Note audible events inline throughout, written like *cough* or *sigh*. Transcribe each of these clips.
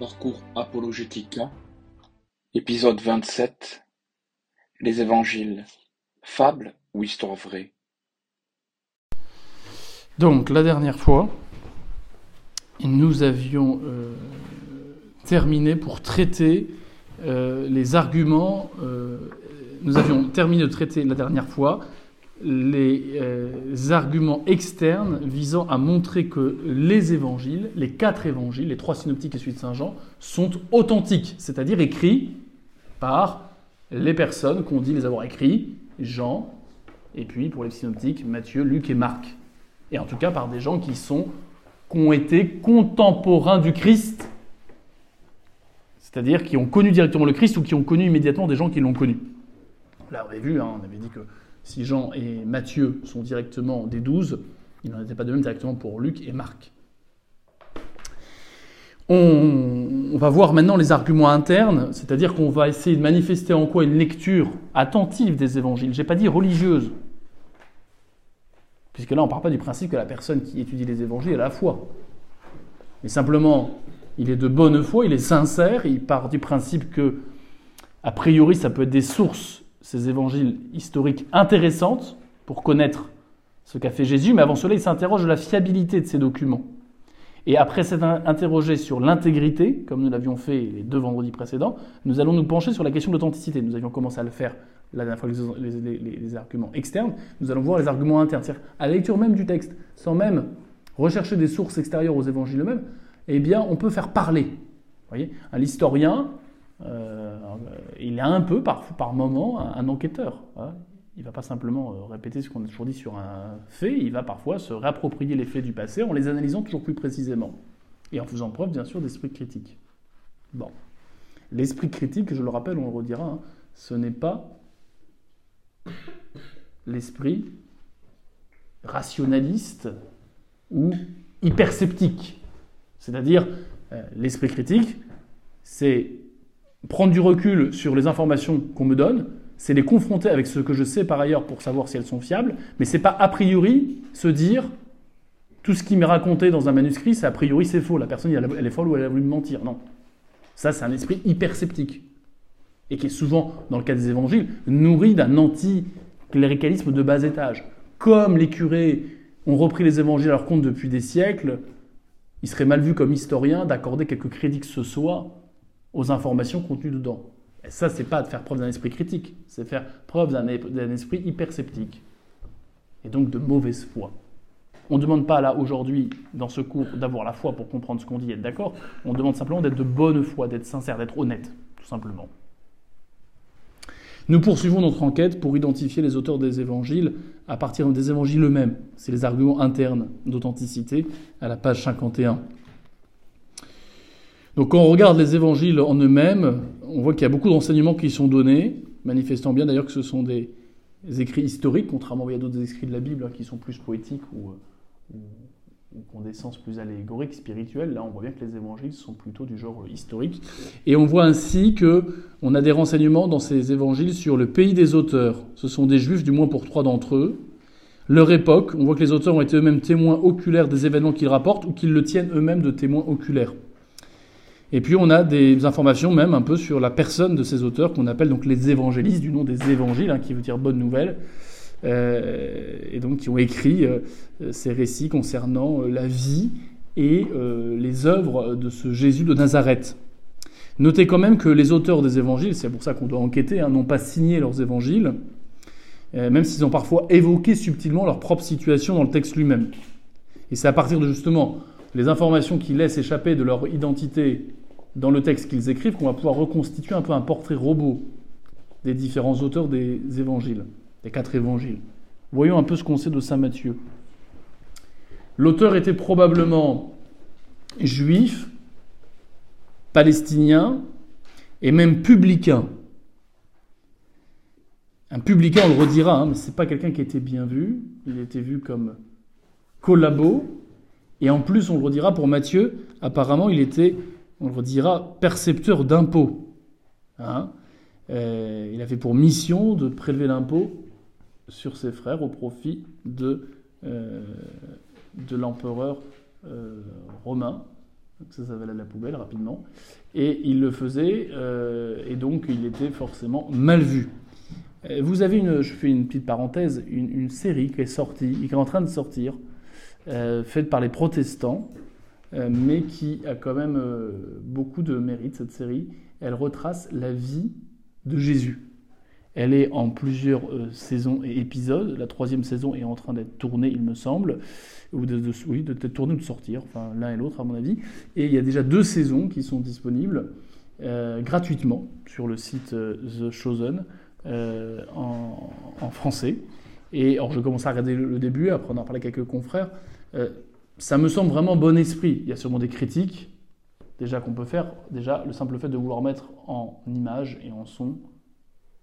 Parcours Apologetica, épisode 27 Les évangiles, fable ou histoire vraie? Donc, la dernière fois, nous avions euh, terminé pour traiter euh, les arguments. euh, nous avions terminé de traiter la dernière fois les euh, arguments externes visant à montrer que les évangiles, les quatre évangiles, les trois synoptiques et celui de Saint Jean, sont authentiques, c'est-à-dire écrits par les personnes qu'on dit les avoir écrits, Jean, et puis pour les synoptiques, Matthieu, Luc et Marc. Et en tout cas par des gens qui sont qui ont été contemporains du Christ, c'est-à-dire qui ont connu directement le Christ ou qui ont connu immédiatement des gens qui l'ont connu. Là, on avait vu, hein, on avait dit que si Jean et Matthieu sont directement des douze, il n'en était pas de même directement pour Luc et Marc. On, va voir maintenant les arguments internes, c'est-à-dire qu'on va essayer de manifester en quoi une lecture attentive des évangiles. Je n'ai pas dit religieuse, puisque là on ne part pas du principe que la personne qui étudie les évangiles a la foi. Mais simplement, il est de bonne foi, il est sincère, il part du principe que, a priori, ça peut être des sources ces évangiles historiques intéressantes pour connaître ce qu'a fait Jésus, mais avant cela, il s'interroge de la fiabilité de ces documents. Et après s'être interrogé sur l'intégrité, comme nous l'avions fait les deux vendredis précédents, nous allons nous pencher sur la question de l'authenticité. Nous avions commencé à le faire la dernière fois avec les, les, les, les arguments externes. Nous allons voir les arguments internes, c'est-à-dire à la lecture même du texte, sans même rechercher des sources extérieures aux évangiles eux-mêmes, eh bien, on peut faire parler. Vous voyez, l'historien, euh, il est un peu, par, par moment, un, enquêteur. Hein. Il ne va pas simplement euh, répéter ce qu'on a toujours dit sur un fait, il va parfois se réapproprier les faits du passé en les analysant toujours plus précisément. Et en faisant preuve, bien sûr, d'esprit critique. Bon. L'esprit critique, je le rappelle, on le redira, hein, ce n'est pas l'esprit rationaliste ou hypersceptique. C'est-à-dire, euh, l'esprit critique, c'est prendre du recul sur les informations qu'on me donne, c'est les confronter avec ce que je sais par ailleurs pour savoir si elles sont fiables, mais c'est pas a priori se dire tout ce qui m'est raconté dans un manuscrit, c'est a priori c'est faux, la personne elle est folle ou elle a voulu me mentir. Non. Ça, c'est un esprit hyperceptique. Et qui est souvent, dans le cas des évangiles, nourri d'un anti-cléricalisme de bas étage. Comme les curés ont repris les évangiles à leur compte depuis des siècles, il serait mal vu comme historien d'accorder quelques crédits que ce soit aux informations contenues dedans. Et ça, c'est pas de faire preuve d'un esprit critique, c'est faire preuve d'un esprit hypersceptique. Et donc de mauvaise foi. On ne demande pas là aujourd'hui, dans ce cours, d'avoir la foi pour comprendre ce qu'on dit et être d'accord. On demande simplement d'être de bonne foi, d'être sincère, d'être honnête, tout simplement. Nous poursuivons notre enquête pour identifier les auteurs des évangiles à partir des évangiles eux-mêmes. C'est les arguments internes d'authenticité à la page 51. Donc quand on regarde les évangiles en eux-mêmes, on voit qu'il y a beaucoup d'enseignements qui sont donnés, manifestant bien d'ailleurs que ce sont des écrits historiques, contrairement à d'autres écrits de la Bible hein, qui sont plus poétiques ou, ou, ou qui ont des sens plus allégoriques, spirituels. Là, on voit bien que les évangiles sont plutôt du genre historique. Et on voit ainsi que on a des renseignements dans ces évangiles sur le pays des auteurs. Ce sont des juifs, du moins pour trois d'entre eux. Leur époque, on voit que les auteurs ont été eux-mêmes témoins oculaires des événements qu'ils rapportent ou qu'ils le tiennent eux-mêmes de témoins oculaires. Et puis on a des informations même un peu sur la personne de ces auteurs qu'on appelle donc les évangélistes, du nom des évangiles, hein, qui veut dire bonne nouvelle, euh, et donc qui ont écrit euh, ces récits concernant euh, la vie et les œuvres de ce Jésus de Nazareth. Notez quand même que les auteurs des évangiles, c'est pour ça qu'on doit enquêter, hein, n'ont pas signé leurs évangiles, même s'ils ont parfois évoqué subtilement leur propre situation dans le texte lui-même. Et c'est à partir de justement les informations qu'ils laissent échapper de leur identité dans le texte qu'ils écrivent qu'on va pouvoir reconstituer un peu un portrait robot des différents auteurs des évangiles, des quatre évangiles. Voyons un peu ce qu'on sait de Saint Matthieu. L'auteur était probablement juif, palestinien et même publicain. Un publicain, on le redira, hein, mais ce n'est pas quelqu'un qui était bien vu. Il était vu comme collabo. Et en plus, on le redira pour Matthieu, apparemment, il était on le redira, percepteur d'impôts. Hein euh, il avait pour mission de prélever l'impôt sur ses frères au profit de, euh, l'empereur euh, romain ça, ça la poubelle rapidement. Et il le faisait, et donc il était forcément mal vu. Vous avez une, je fais une petite parenthèse, une, une série qui est sortie, qui est en train de sortir, faite par les protestants, mais qui a quand même euh, beaucoup de mérite, cette série. Elle retrace la vie de Jésus. Elle est en plusieurs euh, saisons et épisodes. La troisième saison est en train d'être tournée, il me semble, ou de, de- oui, d'être tournée ou de sortir, enfin l'un et l'autre à mon avis. Et il y a déjà deux saisons qui sont disponibles euh, gratuitement sur le site euh, The Chosen euh, en, en français. Et alors je commence à regarder le, le début, après on en parlait avec quelques confrères. Ça me semble vraiment bon esprit. Il y a sûrement des critiques déjà qu'on peut faire. Déjà, le simple fait de vouloir mettre en image et en son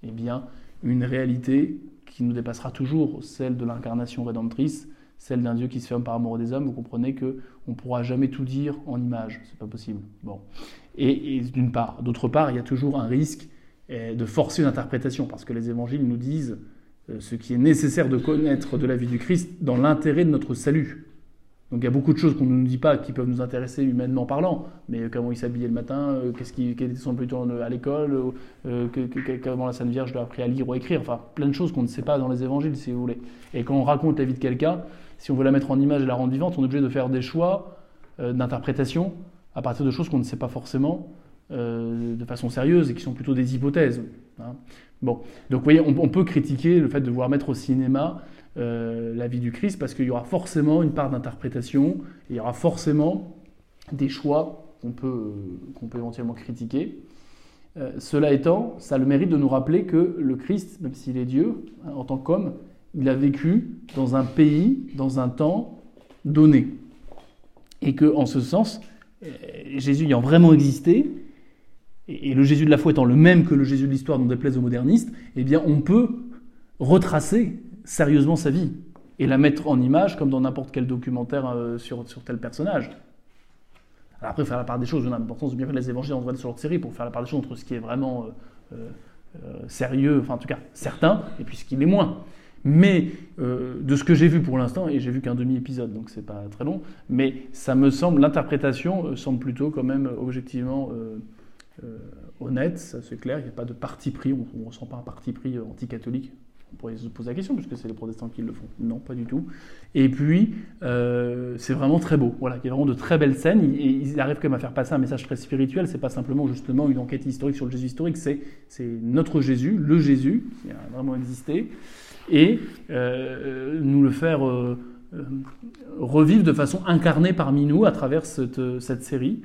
eh bien, une réalité qui nous dépassera toujours, celle de l'incarnation rédemptrice, celle d'un Dieu qui se ferme par amour des hommes. Vous comprenez que on pourra jamais tout dire en image, c'est pas possible. Bon, et d'une part, d'autre part, il y a toujours un risque eh, de forcer une interprétation, parce que les évangiles nous disent euh, ce qui est nécessaire de connaître de la vie du Christ dans l'intérêt de notre salut. Donc il y a beaucoup de choses qu'on ne nous dit pas qui peuvent nous intéresser humainement parlant, mais comment il s'habillait le matin, euh, qu'est-ce qui, quel était temps à l'école, euh, euh, comment la Sainte Vierge lui a appris à lire ou à écrire, enfin plein de choses qu'on ne sait pas dans les évangiles si vous voulez. Et quand on raconte la vie de quelqu'un, si on veut la mettre en image et la rendre vivante, on est obligé de faire des choix euh, d'interprétation à partir de choses qu'on ne sait pas forcément euh, de façon sérieuse et qui sont plutôt des hypothèses. hein. Bon, donc vous voyez, on, on peut critiquer le fait de vouloir mettre au cinéma euh, la vie du Christ parce qu'il y aura forcément une part d'interprétation, il y aura forcément des choix qu'on peut, euh, qu'on peut éventuellement critiquer. Euh, cela étant, ça a le mérite de nous rappeler que le Christ, même s'il est Dieu, hein, en tant qu'homme, il a vécu dans un pays, dans un temps donné. Et que, en ce sens, Jésus ayant vraiment existé, et, et le Jésus de la foi étant le même que le Jésus de l'histoire, dont déplaise aux modernistes, eh bien, on peut retracer sérieusement sa vie et la mettre en image comme dans n'importe quel documentaire euh, sur, tel personnage. Après, faire la part des choses, on a l'importance de bien faire les évangiles en sur leur série pour faire la part des choses entre ce qui est vraiment euh, euh, sérieux, enfin en tout cas certain, et puis ce qui l'est moins. Mais de ce que j'ai vu pour l'instant, et j'ai vu qu'un demi-épisode, donc c'est pas très long, mais ça me semble, l'interprétation semble plutôt quand même objectivement honnête, ça c'est clair, il n'y a pas de parti pris, on ne ressent pas un parti pris euh, anticatholique. On pourrait se poser la question, puisque c'est les protestants qui le font. Non, pas du tout. Et puis, euh, c'est vraiment très beau. Voilà, il y a vraiment de très belles scènes. Ils arrivent quand même à faire passer un message très spirituel. C'est pas simplement justement une enquête historique sur le Jésus historique, c'est, notre Jésus, le Jésus, qui a vraiment existé, et euh, nous le faire euh, euh, revivre de façon incarnée parmi nous à travers cette, cette série.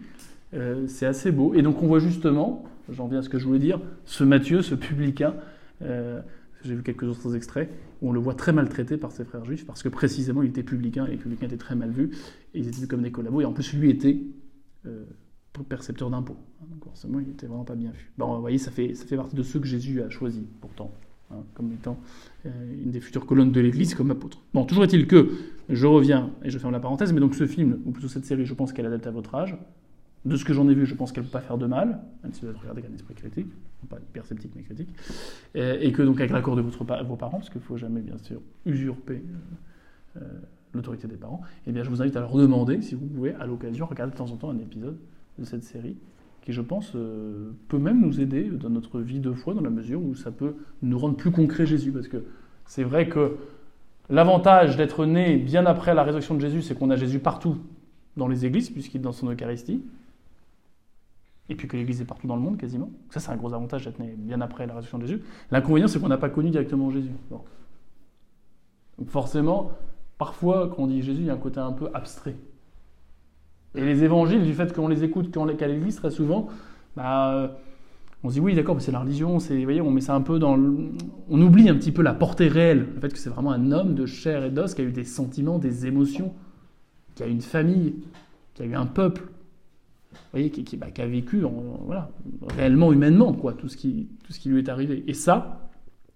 Euh, c'est assez beau. Et donc on voit justement, j'en viens à ce que je voulais dire, ce Matthieu, ce publicain, euh, j'ai vu quelques autres extraits, où on le voit très maltraité par ses frères juifs, parce que précisément il était publicain, et les publicains étaient très mal vus, et ils étaient vus comme des collabos, et en plus lui était euh, percepteur d'impôts. Donc forcément il était vraiment pas bien vu. Bon, vous voyez, ça fait, ça fait partie de ceux que Jésus a choisis, pourtant, hein, comme étant euh, une des futures colonnes de l'Église comme apôtre. Bon, toujours est-il que, je reviens, et je ferme la parenthèse, mais donc ce film, ou plutôt cette série, je pense qu'elle adapte à votre âge, de ce que j'en ai vu, je pense qu'elle ne peut pas faire de mal, même si vous êtes regardé avec un esprit critique, pas hyper sceptique mais critique, et, et que donc avec l'accord de vos parents, parce qu'il ne faut jamais bien sûr usurper euh, euh, l'autorité des parents, et eh bien je vous invite à leur demander, si vous pouvez, à l'occasion, regarder de temps en temps un épisode de cette série, qui je pense euh, peut même nous aider dans notre vie de foi, dans la mesure où ça peut nous rendre plus concret Jésus, parce que c'est vrai que l'avantage d'être né bien après la résurrection de Jésus, c'est qu'on a Jésus partout dans les églises, puisqu'il est dans son Eucharistie, et puis que l'Église est partout dans le monde quasiment. Ça, c'est un gros avantage d'être né bien après la résurrection de Jésus. L'inconvénient, c'est qu'on n'a pas connu directement Jésus. Donc forcément, parfois, quand on dit Jésus, il y a un côté un peu abstrait. Et les évangiles, du fait qu'on les écoute qu'à l'Église, très souvent, bah, on se dit oui, d'accord, mais c'est la religion, c'est, vous voyez, on met ça un peu dans. On oublie un petit peu la portée réelle, le fait que c'est vraiment un homme de chair et d'os qui a eu des sentiments, des émotions, qui a une famille, qui a eu un peuple, bah, qui a vécu voilà, réellement, humainement, quoi, tout ce, qui, tout ce qui lui est arrivé. Et ça,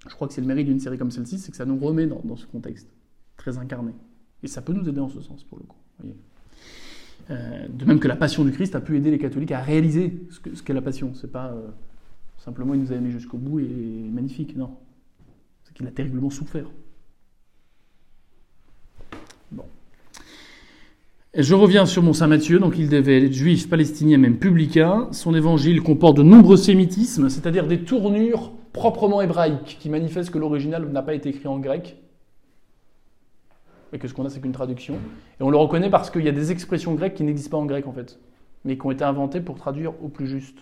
je crois que c'est le mérite d'une série comme celle-ci, c'est que ça nous remet dans, ce contexte très incarné. Et ça peut nous aider en ce sens, pour le coup. Euh, de même que la passion du Christ a pu aider les catholiques à réaliser ce qu'est la passion. C'est pas euh, simplement il nous a aimés jusqu'au bout et magnifique, non. C'est qu'il a terriblement souffert. Bon. Je reviens sur mon Saint Matthieu, donc il devait être juif, palestinien, même publicain. Son évangile comporte de nombreux sémitismes, c'est-à-dire des tournures proprement hébraïques, qui manifestent que l'original n'a pas été écrit en grec, et que ce qu'on a, c'est qu'une traduction. Et on le reconnaît parce qu'il y a des expressions grecques qui n'existent pas en grec, en fait, mais qui ont été inventées pour traduire au plus juste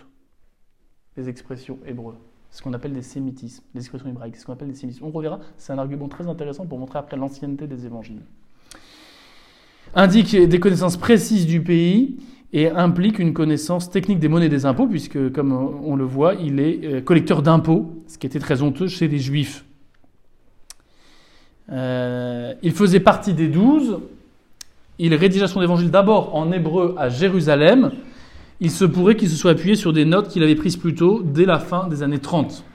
les expressions hébreues. Ce qu'on appelle des sémitismes, des expressions hébraïques, ce qu'on appelle des sémitismes. On reverra, c'est un argument très intéressant pour montrer après l'ancienneté des évangiles indique des connaissances précises du pays et implique une connaissance technique des monnaies des impôts, puisque, comme on le voit, il est euh, collecteur d'impôts, ce qui était très honteux chez les juifs. Euh, il faisait partie des douze. Il rédigea son évangile d'abord en hébreu à Jérusalem. Il se pourrait qu'il se soit appuyé sur des notes qu'il avait prises plus tôt, dès la fin des années 30.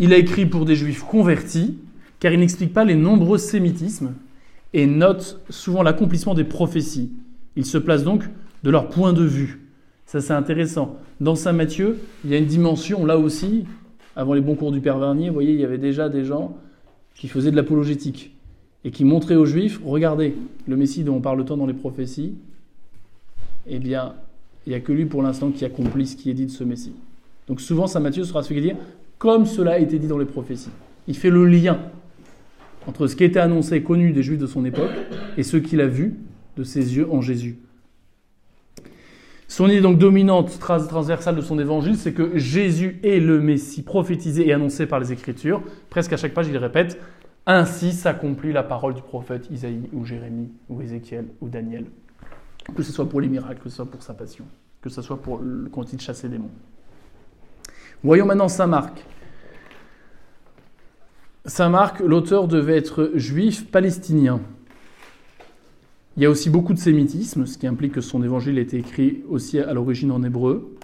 Il a écrit pour des juifs convertis, car il n'explique pas les nombreux sémitismes et note souvent l'accomplissement des prophéties. Il se place donc de leur point de vue. Ça, c'est intéressant. Dans Saint Matthieu, il y a une dimension, là aussi, avant les bons cours du Père Vernier, vous voyez, il y avait déjà des gens qui faisaient de l'apologétique et qui montraient aux Juifs, regardez, le Messie dont on parle tant dans les prophéties, eh bien, il n'y a que lui pour l'instant qui accomplit ce qui est dit de ce Messie. Donc souvent, Saint Matthieu sera celui qui dit, comme cela a été dit dans les prophéties. Il fait le lien entre ce qui était annoncé et connu des Juifs de son époque et ce qu'il a vu de ses yeux en Jésus. Son idée donc dominante, transversale de son évangile, c'est que Jésus est le Messie prophétisé et annoncé par les Écritures. Presque à chaque page, il répète Ainsi s'accomplit la parole du prophète Isaïe ou Jérémie ou Ézéchiel ou Daniel. Que ce soit pour les miracles, que ce soit pour sa passion, que ce soit pour le quand il chassait des démons. Voyons maintenant Saint Marc. Saint Marc, l'auteur devait être juif palestinien. Il y a aussi beaucoup de sémitisme, ce qui implique que son évangile a été écrit aussi à l'origine en hébreu.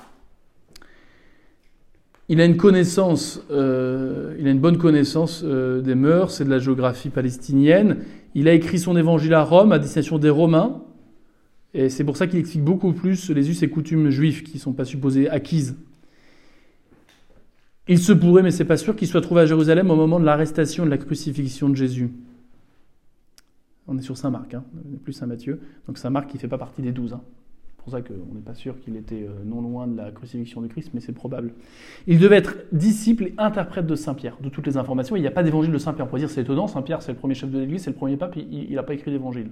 Il a une connaissance, euh, il a une bonne connaissance euh, des mœurs et de la géographie palestinienne. Il a écrit son évangile à Rome à destination des Romains, et c'est pour ça qu'il explique beaucoup plus les us et coutumes juifs qui ne sont pas supposées acquises il se pourrait, mais c'est pas sûr, qu'il soit trouvé à Jérusalem au moment de l'arrestation de la crucifixion de Jésus. On est sur Saint Marc, hein, on n'est plus Saint Matthieu. Donc Saint Marc, il fait pas partie des douze. Hein. C'est pour ça qu'on n'est pas sûr qu'il était euh, non loin de la crucifixion du Christ, mais c'est probable. Il devait être disciple et interprète de Saint Pierre, de toutes les informations. Il n'y a pas d'évangile de Saint Pierre. On pourrait dire c'est étonnant, Saint Pierre c'est le premier chef de l'Église, c'est le premier pape, il n'a pas écrit d'évangile.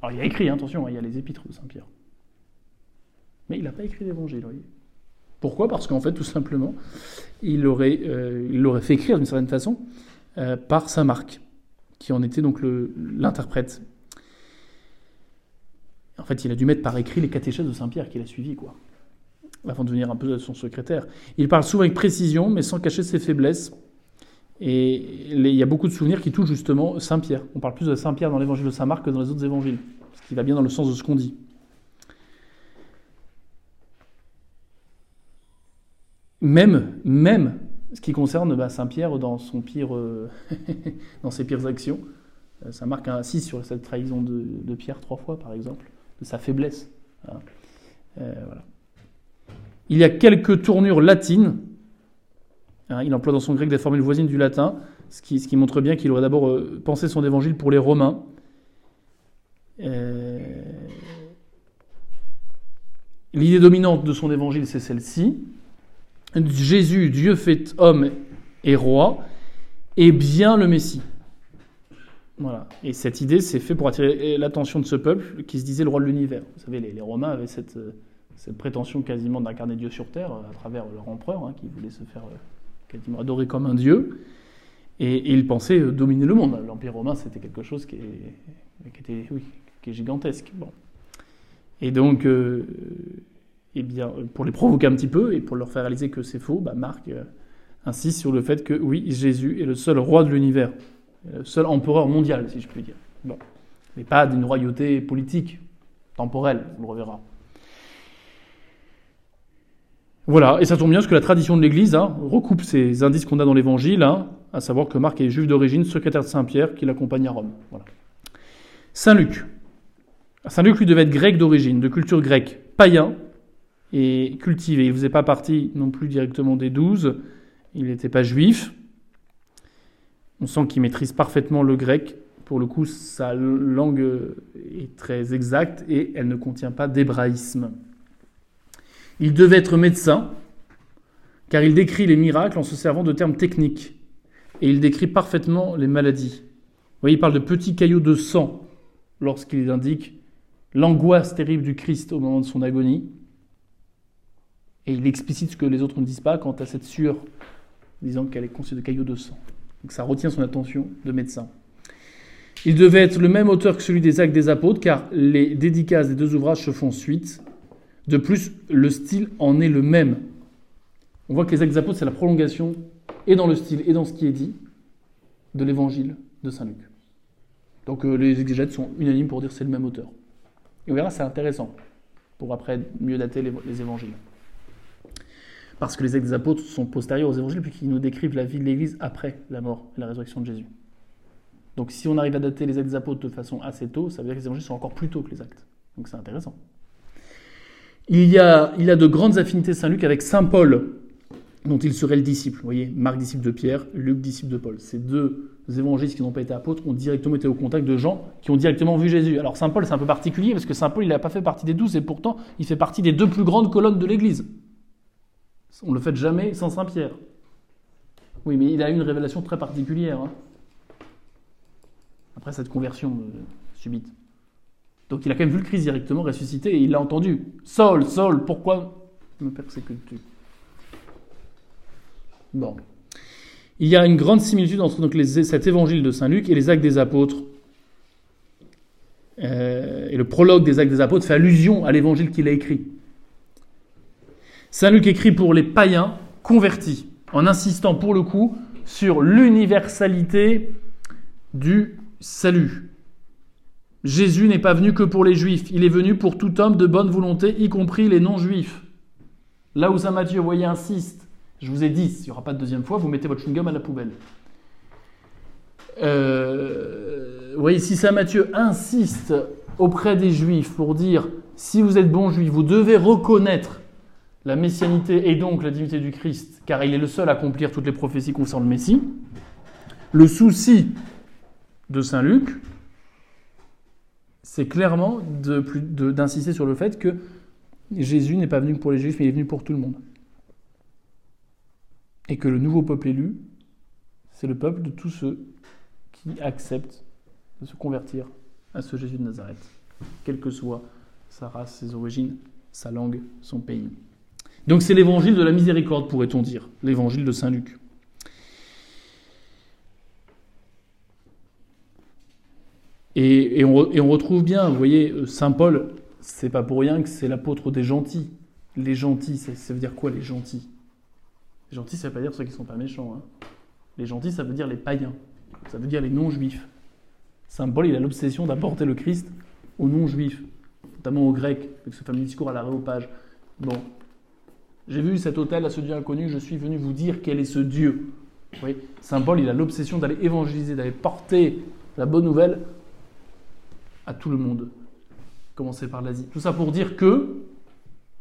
Alors il a écrit, hein, attention, il y a les épîtres de Saint Pierre. Mais il n'a pas écrit d'évangile, voyez. Pourquoi? Parce qu'en fait, tout simplement, il l'aurait euh, fait écrire d'une certaine façon euh, par Saint Marc, qui en était donc l'interprète. En fait, il a dû mettre par écrit les catéchèses de Saint Pierre qu'il a suivis, quoi, avant de devenir un peu son secrétaire. Il parle souvent avec précision, mais sans cacher ses faiblesses. Et il y a beaucoup de souvenirs qui touchent justement Saint Pierre. On parle plus de Saint Pierre dans l'évangile de Saint Marc que dans les autres évangiles, ce qui va bien dans le sens de ce qu'on dit. Même, même ce qui concerne bah, Saint-Pierre euh, *laughs* dans ses pires actions. Euh, ça marque un 6 sur cette trahison de, Pierre trois fois, par exemple, de sa faiblesse. Euh, il y a quelques tournures latines. Hein, il emploie dans son grec des formules voisines du latin, ce qui montre bien qu'il aurait d'abord pensé son évangile pour les Romains. L'idée dominante de son évangile, c'est celle-ci. Jésus, Dieu fait homme et roi, est bien le Messie. Voilà. Et cette idée, c'est fait pour attirer l'attention de ce peuple qui se disait le roi de l'univers. Vous savez, les, Romains avaient cette, cette, prétention quasiment d'incarner Dieu sur terre à travers leur empereur, hein, qui voulait se faire euh, quasiment adorer comme un dieu. Et, ils pensaient euh, dominer le monde. L'Empire romain, c'était quelque chose qui est, était, gigantesque. Bon. Et donc, euh, eh bien, pour les provoquer un petit peu et pour leur faire réaliser que c'est faux, bah, Marc euh, insiste sur le fait que oui, Jésus est le seul roi de l'univers, le seul empereur mondial, si je puis dire. Mais pas d'une royauté politique, temporelle, on le reverra. Voilà, et ça tombe bien parce que la tradition de l'Église hein, recoupe ces indices qu'on a dans l'Évangile, hein, à savoir que Marc est juif d'origine, secrétaire de Saint-Pierre, qui l'accompagne à Rome. Voilà. Saint Luc. Saint Luc, lui, devait être grec d'origine, de culture grecque, païen, et cultivé. Il ne faisait pas partie non plus directement des douze, il n'était pas juif. On sent qu'il maîtrise parfaitement le grec, Pour le coup, sa langue est très exacte et elle ne contient pas d'hébraïsme. Il devait être médecin, car il décrit les miracles en se servant de termes techniques. Et il décrit parfaitement les maladies. Vous voyez, il parle de petits caillots de sang lorsqu'il indique l'angoisse terrible du Christ au moment de son agonie. Et il explicite ce que les autres ne disent pas quant à cette sueur, disant qu'elle est constituée de caillots de sang. Donc ça retient son attention de médecin. Il devait être le même auteur que celui des Actes des Apôtres, car les dédicaces des deux ouvrages se font suite. De plus, le style en est le même. On voit que les Actes des Apôtres, c'est la prolongation, et dans le style, et dans ce qui est dit, de l'évangile de Saint Luc. Donc euh, les exégètes sont unanimes pour dire c'est le même auteur. Et on verra, c'est intéressant, pour après mieux dater les évangiles parce que les actes des apôtres sont postérieurs aux évangiles, puisqu'ils nous décrivent la vie de l'Église après la mort et la résurrection de Jésus. Donc si on arrive à dater les actes des apôtres de façon assez tôt, ça veut dire que les évangiles sont encore plus tôt que les actes. Donc c'est intéressant. Il y, a, il a de grandes affinités Saint-Luc avec Saint Paul, dont il serait le disciple. Vous voyez, Marc disciple de Pierre, Luc disciple de Paul. Ces deux évangélistes qui n'ont pas été apôtres ont directement été au contact de gens qui ont directement vu Jésus. Alors Saint Paul, c'est un peu particulier parce que Saint Paul, il n'a pas fait partie des douze et pourtant, il fait partie des deux plus grandes colonnes de l'Église. On ne le fait jamais sans Saint Pierre. Oui, mais il a eu une révélation très particulière. Hein. après cette conversion euh, subite. Donc il a quand même vu le Christ directement ressuscité et il l'a entendu. Saul, Saul, pourquoi me persécutes-tu? Bon. Il y a une grande similitude entre cet évangile de Saint Luc et les actes des apôtres. Euh, et le prologue des actes des apôtres fait allusion à l'évangile qu'il a écrit. Saint Luc écrit pour les païens convertis, en insistant pour le coup sur l'universalité du salut. Jésus n'est pas venu que pour les juifs, il est venu pour tout homme de bonne volonté, y compris les non-juifs. Là où Saint Matthieu, voyez, insiste, je vous ai dit, il n'y aura pas de deuxième fois, vous mettez votre chewing-gum à la poubelle. Euh, vous voyez, si Saint Matthieu insiste auprès des juifs pour dire, si vous êtes bon juif, vous devez reconnaître la messianité et donc la divinité du Christ, car il est le seul à accomplir toutes les prophéties concernant le Messie. Le souci de Saint Luc, c'est clairement d'insister sur le fait que Jésus n'est pas venu pour les Juifs, mais il est venu pour tout le monde. Et que le nouveau peuple élu, c'est le peuple de tous ceux qui acceptent de se convertir à ce Jésus de Nazareth, quelle que soit sa race, ses origines, sa langue, son pays. Donc c'est l'évangile de la miséricorde, pourrait-on dire, l'évangile de Saint Luc. Et, on, retrouve bien, vous voyez, euh, Saint Paul, c'est pas pour rien que c'est l'apôtre des gentils. Les gentils, ça, veut dire quoi les gentils? Les gentils, ça veut dire ceux qui sont pas méchants. Hein. Les gentils, ça veut dire les païens. Ça veut dire les non-juifs. Saint Paul, il a l'obsession d'apporter le Christ aux non-juifs, notamment aux Grecs, avec ce fameux discours à réopage. Bon, j'ai vu cet hôtel à ce Dieu inconnu, je suis venu vous dire quel est ce Dieu. Oui, Saint Paul, il a l'obsession d'aller évangéliser, d'aller porter la bonne nouvelle à tout le monde. Commencer par l'Asie. Tout ça pour dire que,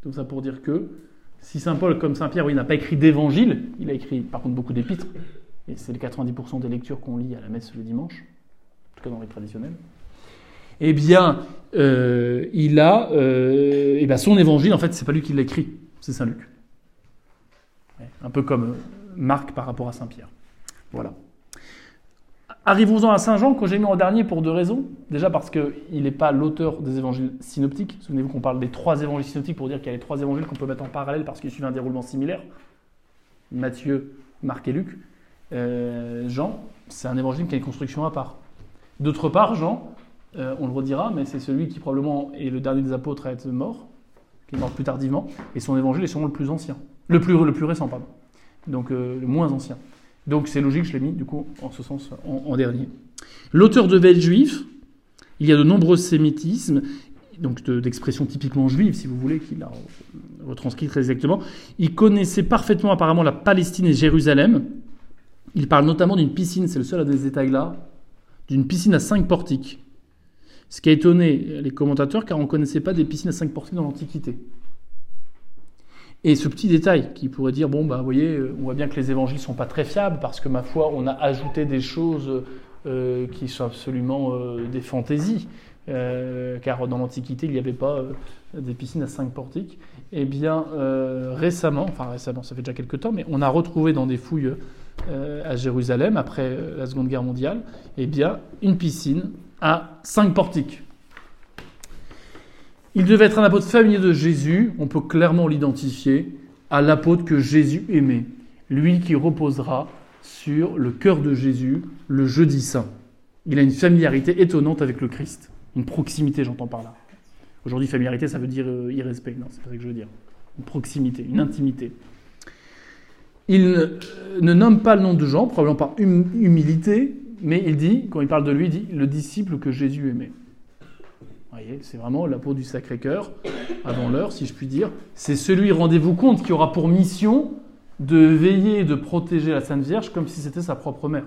tout ça pour dire que, si Saint Paul, comme Saint Pierre, il n'a pas écrit d'évangile, il a écrit par contre beaucoup d'épîtres, et c'est les 90% des lectures qu'on lit à la messe le dimanche, en tout cas dans les traditionnels, eh bien, euh, il a, euh, eh bien, son évangile, en fait, c'est pas lui qui l'a écrit, c'est Saint Luc. Un peu comme Marc par rapport à Saint Pierre. Voilà. Arrivons-en à Saint Jean, que j'ai mis en dernier pour deux raisons. Déjà parce qu'il n'est pas l'auteur des évangiles synoptiques. Souvenez-vous qu'on parle des trois évangiles synoptiques pour dire qu'il y a les trois évangiles qu'on peut mettre en parallèle parce qu'ils suivent un déroulement similaire. Matthieu, Marc et Luc. Euh, Jean, c'est un évangile qui a une construction à part. D'autre part, Jean, euh, on le redira, mais c'est celui qui probablement est le dernier des apôtres à être mort, qui est plus tardivement, et son évangile est sûrement le plus ancien. Le plus, récent, pardon. Donc euh, le moins ancien. Donc c'est logique, je l'ai mis du coup en ce sens en, dernier. L'auteur de veille juif, il y a de nombreux sémitismes, donc d'expressions typiquement juives, si vous voulez, qu'il a retranscrit très exactement. Il connaissait parfaitement apparemment la Palestine et Jérusalem. Il parle notamment d'une piscine, c'est le seul à des détails-là, d'une piscine à cinq portiques. Ce qui a étonné les commentateurs, car on ne connaissait pas des piscines à cinq portiques dans l'Antiquité. Et ce petit détail qui pourrait dire, bon, bah, vous voyez, on voit bien que les évangiles ne sont pas très fiables parce que, ma foi, on a ajouté des choses euh, qui sont absolument euh, des fantaisies, euh, car dans l'Antiquité, il n'y avait pas euh, des piscines à cinq portiques. Eh bien, euh, récemment, enfin récemment, ça fait déjà quelques temps, mais on a retrouvé dans des fouilles euh, à Jérusalem, après euh, la Seconde Guerre mondiale, eh bien, une piscine à cinq portiques. Il devait être un apôtre familier de Jésus, on peut clairement l'identifier à l'apôtre que Jésus aimait, lui qui reposera sur le cœur de Jésus le jeudi saint. Il a une familiarité étonnante avec le Christ, une proximité, j'entends par là. Aujourd'hui, familiarité, ça veut dire euh, irrespect, non, c'est pas ça que je veux dire. Une proximité, une intimité. Il euh, ne nomme pas le nom de Jean, probablement par hum- humilité, mais il dit, quand il parle de lui, il dit le disciple que Jésus aimait. Vous voyez, c'est vraiment l'apôtre du Sacré-Cœur, avant l'heure, si je puis dire. C'est celui, rendez-vous compte, qui aura pour mission de veiller et de protéger la Sainte Vierge comme si c'était sa propre mère.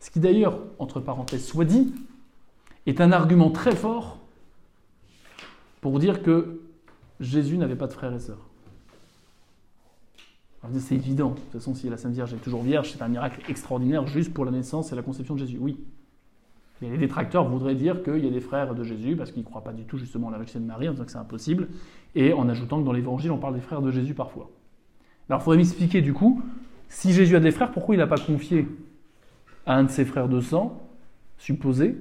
Ce qui d'ailleurs, entre parenthèses, soit dit, est un argument très fort pour dire que Jésus n'avait pas de frères et sœurs. C'est évident. De toute façon, si la Sainte Vierge est toujours vierge, c'est un miracle extraordinaire juste pour la naissance et la conception de Jésus. Oui. Mais les détracteurs voudraient dire qu'il y a des frères de Jésus parce qu'ils ne croient pas du tout justement à la virginité de Marie en disant que c'est impossible, et en ajoutant que dans l'Évangile, on parle des frères de Jésus parfois. Alors, il faudrait m'expliquer du coup, si Jésus a des frères, pourquoi il n'a pas confié à un de ses frères de sang, supposé,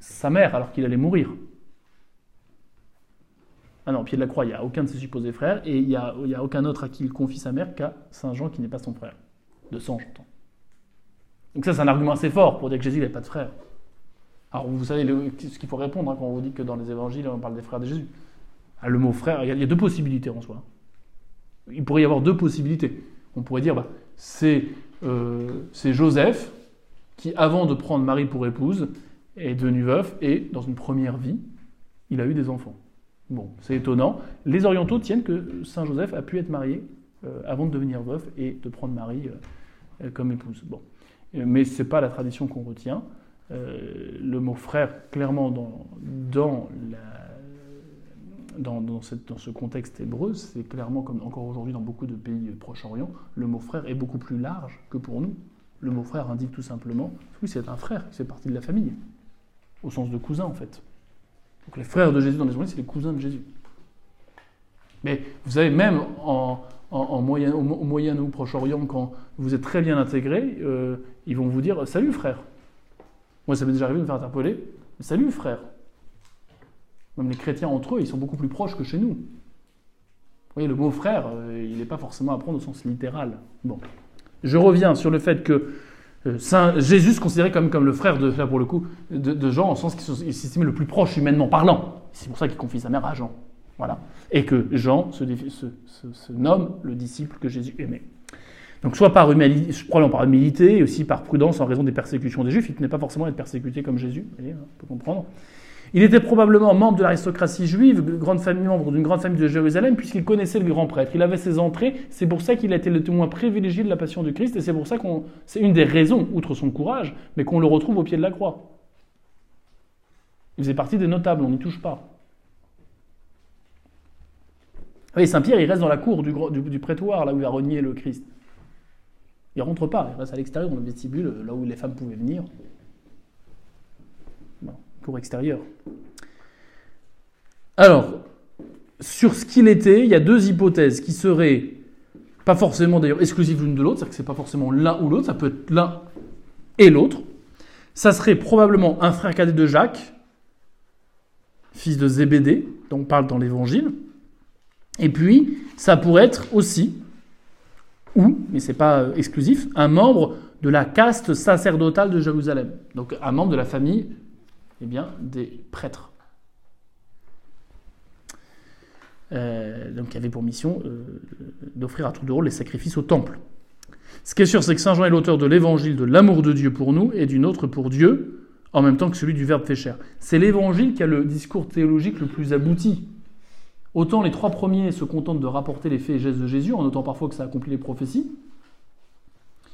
sa mère alors qu'il allait mourir? Ah non, au pied de la croix, il n'y a aucun de ses supposés frères, et il n'y a, aucun autre à qui il confie sa mère qu'à Saint Jean qui n'est pas son frère. De sang, j'entends. Donc ça, c'est un argument assez fort pour dire que Jésus n'avait pas de frère. Alors vous savez ce qu'il faut répondre hein, quand on vous dit que dans les évangiles, on parle des frères de Jésus. Ah, le mot frère, il y, a, deux possibilités en soi. Il pourrait y avoir deux possibilités. On pourrait dire, bah, euh, c'est Joseph qui, avant de prendre Marie pour épouse, est devenu veuf et, dans une première vie, il a eu des enfants. Bon, c'est étonnant. Les orientaux tiennent que Saint Joseph a pu être marié euh, avant de devenir veuf et de prendre Marie euh, euh, comme épouse. Bon. Mais ce n'est pas la tradition qu'on retient. Le mot frère, clairement, dans, dans, dans, ce contexte hébreu, c'est clairement, comme encore aujourd'hui dans beaucoup de pays Proche-Orient, le mot frère est beaucoup plus large que pour nous. Le mot frère indique tout simplement, oui, c'est un frère fait partie de la famille, au sens de cousin en fait. Donc les frères de Jésus dans les évangiles, c'est les cousins de Jésus. Mais vous savez, même en, en- en moyen, au, Moyen ou Proche-Orient, quand vous êtes très bien intégré, euh, ils vont vous dire Salut frère. Moi, ça m'est déjà arrivé de me faire interpeller Salut frère. Même les chrétiens entre eux, ils sont beaucoup plus proches que chez nous. Vous voyez, le mot frère, euh, il n'est pas forcément à prendre au sens littéral. Bon. Je reviens sur le fait que Saint Jésus se considérait comme, le frère de, Jean, en sens qu'il s'estimait le plus proche humainement parlant. C'est pour ça qu'il confie sa mère à Jean. Voilà. Et que Jean se nomme le disciple que Jésus aimait. Donc soit par humilité, probablement par humilité, et aussi par prudence en raison des persécutions des Juifs, il ne tenait pas forcément à être persécuté comme Jésus, vous voyez, hein, on peut comprendre. Il était probablement membre de l'aristocratie juive, membre d'une grande famille de Jérusalem, puisqu'il connaissait le grand prêtre. Il avait ses entrées, c'est pour ça qu'il a été le témoin privilégié de la passion du Christ, et c'est pour ça qu'on, c'est une des raisons, outre son courage, mais qu'on le retrouve au pied de la croix. Il faisait partie des notables, on n'y touche pas. Oui, Saint-Pierre, il reste dans la cour du prétoire, là où il a renié le Christ. Il rentre pas, il reste à l'extérieur, dans le vestibule, là où les femmes pouvaient venir. Bon, cour extérieure. Alors, sur ce qu'il était, il y a deux hypothèses qui seraient pas forcément d'ailleurs exclusives l'une de l'autre, c'est-à-dire que c'est pas forcément l'un ou l'autre, ça peut être l'un et l'autre. Ça serait probablement un frère cadet de Jacques, fils de Zébédée, dont on parle dans l'Évangile. Et puis, ça pourrait être aussi, ou, mais c'est pas euh, exclusif, un membre de la caste sacerdotale de Jérusalem. Donc un membre de la famille eh bien, des prêtres. Euh, donc qui avait pour mission euh, d'offrir à tour de rôle les sacrifices au temple. Ce qui est sûr, c'est que Saint Jean est l'auteur de l'évangile de l'amour de Dieu pour nous et d'une autre pour Dieu, en même temps que celui du Verbe fait chair. C'est l'évangile qui a le discours théologique le plus abouti. Autant les trois premiers se contentent de rapporter les faits et gestes de Jésus, en notant parfois que ça accomplit les prophéties,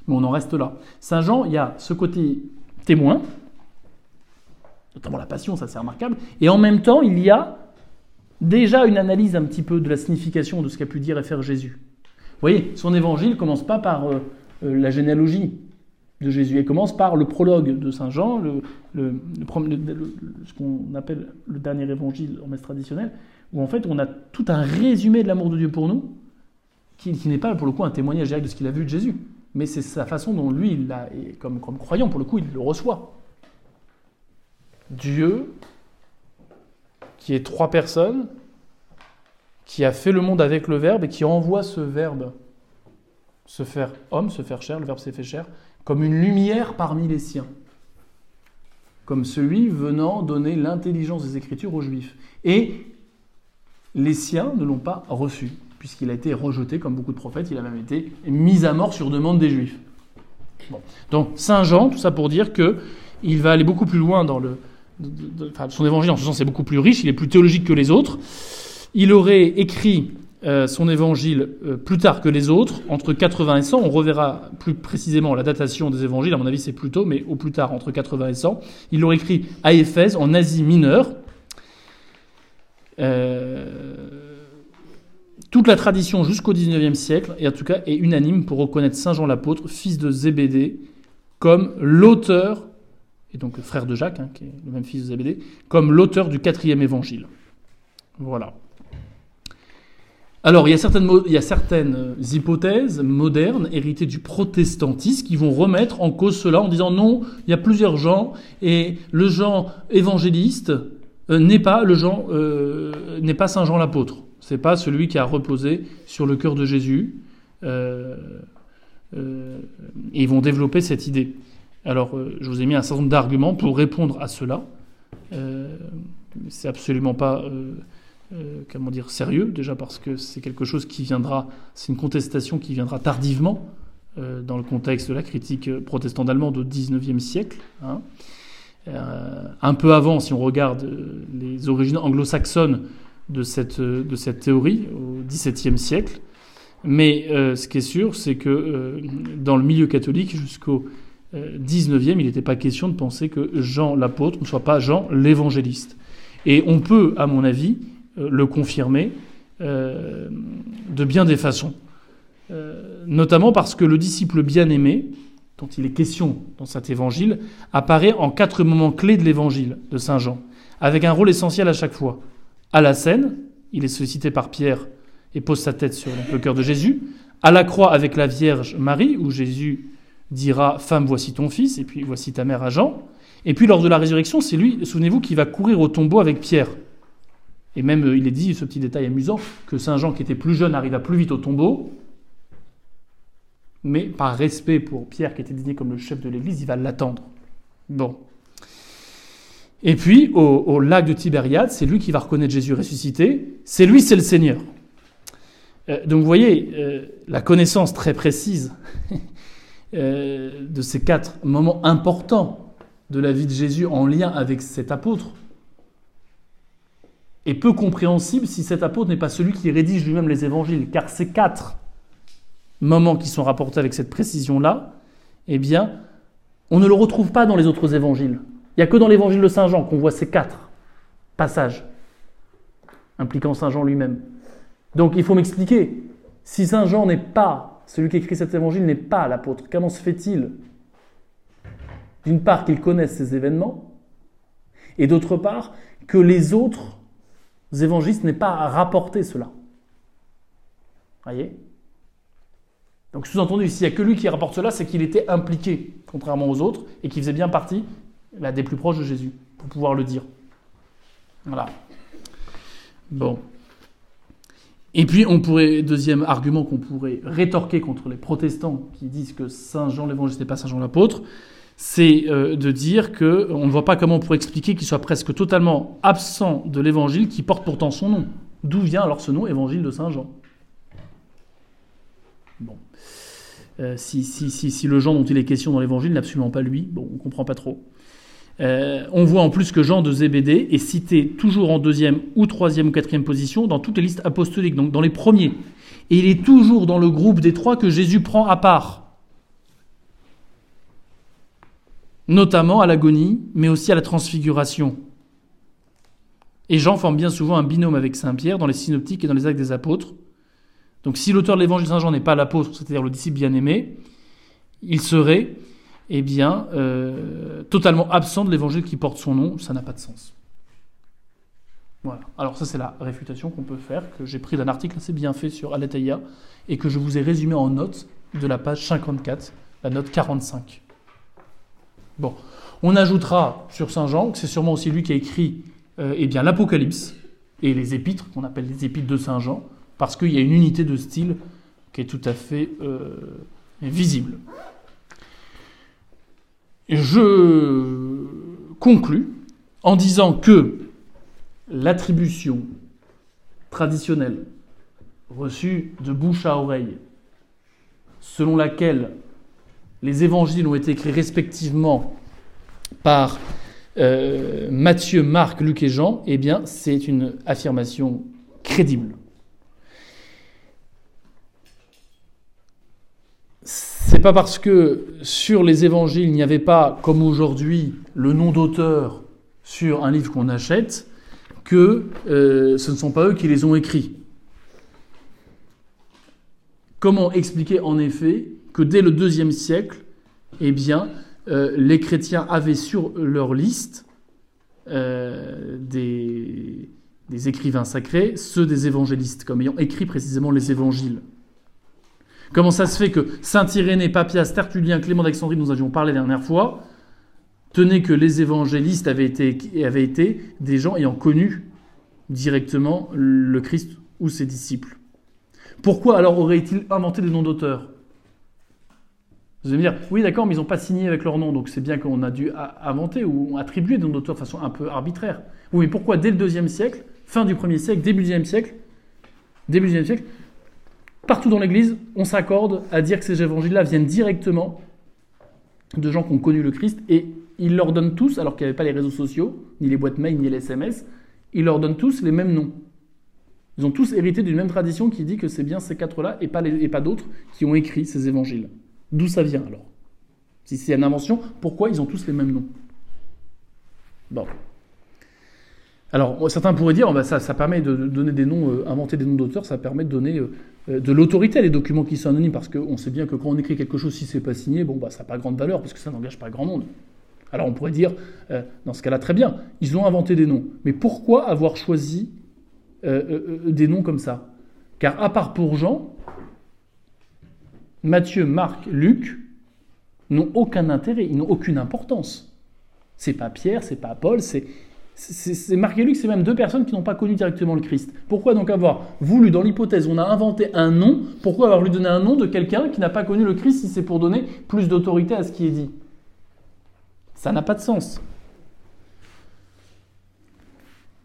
mais on en reste là. Saint Jean, il y a ce côté témoin, notamment la passion, ça c'est remarquable, et en même temps, il y a déjà une analyse un petit peu de la signification de ce qu'a pu dire et faire Jésus. Vous voyez, son évangile commence pas par euh, euh, la généalogie de Jésus. Elle commence par le prologue de Saint Jean, le, ce qu'on appelle le dernier évangile en messe traditionnelle, où en fait on a tout un résumé de l'amour de Dieu pour nous, qui, n'est pas pour le coup un témoignage direct de ce qu'il a vu de Jésus, mais c'est sa façon dont lui, a, comme croyant pour le coup, il le reçoit. Dieu, qui est trois personnes, qui a fait le monde avec le Verbe et qui envoie ce Verbe se faire homme, se faire chair, le Verbe s'est fait chair, comme une lumière parmi les siens, comme celui venant donner l'intelligence des Écritures aux Juifs. Et les siens ne l'ont pas reçu, puisqu'il a été rejeté comme beaucoup de prophètes, il a même été mis à mort sur demande des Juifs. Donc Saint Jean, tout ça pour dire que il va aller beaucoup plus loin dans le, son évangile en ce sens est beaucoup plus riche, il est plus théologique que les autres. Il aurait écrit euh, son évangile euh, plus tard que les autres, entre 80 et 100. On reverra plus précisément la datation des évangiles, à mon avis c'est plus tôt, mais au plus tard, entre 80 et 100. Il l'aurait écrit à Éphèse, en Asie mineure. Euh, toute la tradition jusqu'au XIXe siècle, et en tout cas, est unanime pour reconnaître Saint Jean l'apôtre, fils de Zébédée, comme l'auteur, et donc frère de Jacques, hein, qui est le même fils de Zébédée, comme l'auteur du quatrième évangile. Voilà. Alors, il y, a certaines, certaines hypothèses modernes héritées du protestantisme qui vont remettre en cause cela en disant non, il y a plusieurs gens et le Jean évangéliste euh, n'est pas euh, pas Saint Jean l'apôtre. C'est pas celui qui a reposé sur le cœur de Jésus. Euh, et ils vont développer cette idée. Alors, je vous ai mis un certain nombre d'arguments pour répondre à cela. c'est absolument pas euh, comment dire, sérieux, déjà parce que c'est quelque chose qui viendra, c'est une contestation qui viendra tardivement euh, dans le contexte de la critique protestante allemande au XIXe siècle. Hein. Euh, un peu avant, si on regarde les origines anglo-saxonnes de cette, de cette théorie, au XVIIe siècle. Mais ce qui est sûr, c'est que dans le milieu catholique, jusqu'au XIXe, il n'était pas question de penser que Jean l'apôtre ne soit pas Jean l'évangéliste. Et on peut, à mon avis, euh, le confirmer euh, de bien des façons. Euh, notamment parce que le disciple bien-aimé, dont il est question dans cet évangile, apparaît en quatre moments clés de l'évangile de Saint Jean, avec un rôle essentiel à chaque fois. À la scène, il est sollicité par Pierre et pose sa tête sur le cœur de Jésus. À la croix avec la Vierge Marie, où Jésus dira Femme, voici ton fils, et puis voici ta mère à Jean. Et puis lors de la résurrection, c'est lui, souvenez-vous, qui va courir au tombeau avec Pierre. Et même, euh, il est dit, ce petit détail amusant, que Saint Jean, qui était plus jeune, arriva plus vite au tombeau, mais par respect pour Pierre, qui était désigné comme le chef de l'Église, il va l'attendre. Bon. Et puis, au, lac de Tibériade, c'est lui qui va reconnaître Jésus ressuscité. C'est lui, c'est le Seigneur. Euh, donc vous voyez, euh, la connaissance très précise de ces quatre moments importants de la vie de Jésus en lien avec cet apôtre, et peu compréhensible si cet apôtre n'est pas celui qui rédige lui-même les évangiles, car ces quatre moments qui sont rapportés avec cette précision-là, eh bien, on ne le retrouve pas dans les autres évangiles. Il n'y a que dans l'évangile de Saint Jean qu'on voit ces quatre passages impliquant Saint Jean lui-même. Donc il faut m'expliquer, si Saint Jean n'est pas, celui qui écrit cet évangile n'est pas l'apôtre, comment se fait-il D'une part qu'il connaisse ces événements, et d'autre part que les autres évangélistes n'est pas à rapporter cela? Voyez? Donc sous-entendu, s'il n'y a que lui qui rapporte cela, c'est qu'il était impliqué, contrairement aux autres, et qu'il faisait bien partie des plus proches de Jésus, pour pouvoir le dire. Voilà. Bon. Et puis, on pourrait, deuxième argument qu'on pourrait rétorquer contre les protestants qui disent que Saint Jean l'évangéliste n'est pas Saint Jean l'apôtre, c'est euh, de dire que on ne voit pas comment on pourrait expliquer qu'il soit presque totalement absent de l'évangile qui porte pourtant son nom. D'où vient alors ce nom, évangile de Saint Jean? Bon. Euh, si, si, si, si, le Jean dont il est question dans l'évangile n'est absolument pas lui, bon, on comprend pas trop. Euh, on voit en plus que Jean de Zébédée est cité toujours en deuxième ou troisième ou quatrième position dans toutes les listes apostoliques, donc dans les premiers. Et il est toujours dans le groupe des trois que Jésus prend à part notamment à l'agonie, mais aussi à la transfiguration. Et Jean forme bien souvent un binôme avec Saint Pierre dans les synoptiques et dans les actes des apôtres. Donc si l'auteur de l'évangile Saint Jean n'est pas l'apôtre, c'est-à-dire le disciple bien-aimé, il serait eh bien, euh, totalement absent de l'évangile qui porte son nom, ça n'a pas de sens. Voilà. Alors ça c'est la réfutation qu'on peut faire, que j'ai pris d'un article assez bien fait sur Aletheia, et que je vous ai résumé en notes de la page 54, la note 45. Bon, on ajoutera sur Saint Jean, que c'est sûrement aussi lui qui a écrit euh, eh bien l'Apocalypse et les épîtres, qu'on appelle les épîtres de Saint Jean, parce qu'il y a une unité de style qui est tout à fait euh, visible. Je conclus en disant que l'attribution traditionnelle reçue de bouche à oreille, selon laquelle les évangiles ont été écrits respectivement par euh, Matthieu, Marc, Luc et Jean, eh bien, c'est une affirmation crédible. C'est pas parce que sur les évangiles, il n'y avait pas, comme aujourd'hui, le nom d'auteur sur un livre qu'on achète, que euh, ce ne sont pas eux qui les ont écrits. Comment expliquer en effet que dès le deuxième siècle, eh bien, euh, les chrétiens avaient sur leur liste euh, des, des écrivains sacrés, ceux des évangélistes, comme ayant écrit précisément les évangiles? Comment ça se fait que Saint Irénée, Papias, Tertullien, Clément d'Alexandrie, nous avions parlé la dernière fois, tenaient que les évangélistes avaient été, avaient été des gens ayant connu directement le Christ ou ses disciples Pourquoi alors aurait-il inventé des noms d'auteurs? Vous allez me dire, oui d'accord, mais ils n'ont pas signé avec leur nom, donc c'est bien qu'on a dû inventer ou attribuer des noms d'auteurs de façon un peu arbitraire. Oui, mais pourquoi dès le deuxième siècle, fin du premier siècle, début du deuxième siècle, début deuxième siècle, Partout dans l'Église, on s'accorde à dire que ces évangiles-là viennent directement de gens qui ont connu le Christ et ils leur donnent tous, alors qu'il n'y avait pas les réseaux sociaux, ni les boîtes mail, ni les SMS, ils leur donnent tous les mêmes noms. Ils ont tous hérité d'une même tradition qui dit que c'est bien ces quatre-là et pas, d'autres qui ont écrit ces évangiles. D'où ça vient alors? Si c'est une invention, pourquoi ils ont tous les mêmes noms? Bon. Alors, certains pourraient dire, bah, ça, permet de donner des noms, euh, inventer des noms d'auteurs, ça permet de donner euh, euh, de l'autorité à des documents qui sont anonymes, parce qu'on sait bien que quand on écrit quelque chose, si c'est pas signé, bon, bah, ça n'a pas grande valeur, parce que ça n'engage pas grand monde. Alors on pourrait dire, dans ce cas-là, très bien, ils ont inventé des noms. Mais pourquoi avoir choisi des noms comme ça? Car à part pour Jean, Matthieu, Marc, Luc n'ont aucun intérêt, ils n'ont aucune importance. C'est pas Pierre, c'est pas Paul, c'est c'est Marc et Luc, c'est même deux personnes qui n'ont pas connu directement le Christ. Pourquoi donc avoir voulu, dans l'hypothèse, on a inventé un nom, pourquoi avoir lui donné un nom de quelqu'un qui n'a pas connu le Christ si c'est pour donner plus d'autorité à ce qui est dit? Ça n'a pas de sens.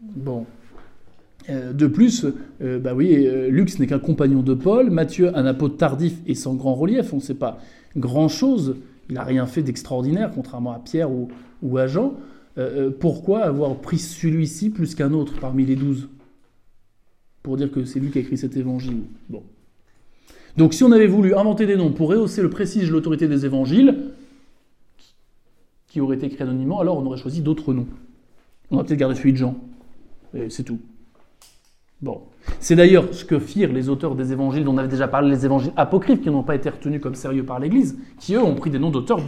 Bon. Euh, de plus, euh, bah euh, Luc n'est qu'un compagnon de Paul, Matthieu un apôtre tardif et sans grand relief, on ne sait pas grand-chose, il n'a rien fait d'extraordinaire, contrairement à Pierre ou à Jean. Euh, euh, pourquoi avoir pris celui-ci plus qu'un autre parmi les douze Pour dire que c'est lui qui a écrit cet évangile. Bon. Donc si on avait voulu inventer des noms pour rehausser le prestige de l'autorité des évangiles, qui aurait été écrit anonymement, alors on aurait choisi d'autres noms. On aurait peut-être gardé celui de Jean. C'est tout. Bon. C'est d'ailleurs ce que firent les auteurs des évangiles dont on avait déjà parlé, les évangiles apocryphes, qui n'ont pas été retenus comme sérieux par l'Église, qui eux ont pris des noms d'auteurs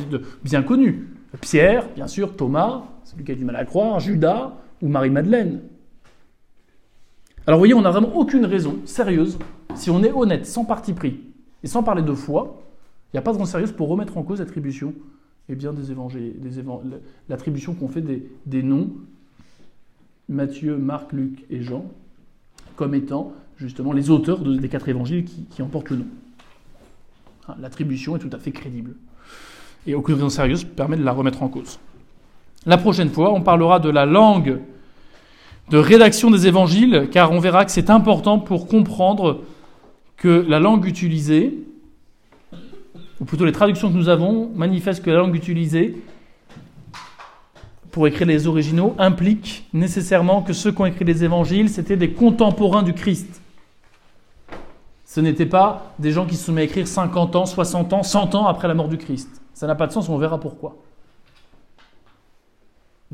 bien connus. Pierre, bien sûr, Thomas, celui qui a du mal à croire, Judas ou Marie-Madeleine. Alors vous voyez, on n'a vraiment aucune raison sérieuse, si on est honnête, sans parti pris, et sans parler de foi, il n'y a pas de raison sérieuse pour remettre en cause l'attribution eh bien, des évangiles, l'attribution qu'on fait des, noms Matthieu, Marc, Luc et Jean, comme étant justement les auteurs des quatre évangiles qui, qui en portent le nom. Hein, l'attribution est tout à fait crédible et aucune raison sérieuse permet de la remettre en cause. La prochaine fois, on parlera de la langue de rédaction des évangiles, car on verra que c'est important pour comprendre que la langue utilisée, ou plutôt les traductions que nous avons, manifestent que la langue utilisée pour écrire les originaux implique nécessairement que ceux qui ont écrit les évangiles, c'était des contemporains du Christ. Ce n'étaient pas des gens qui se sont mis à écrire 50 ans, 60 ans, 100 ans après la mort du Christ. Ça n'a pas de sens, on verra pourquoi.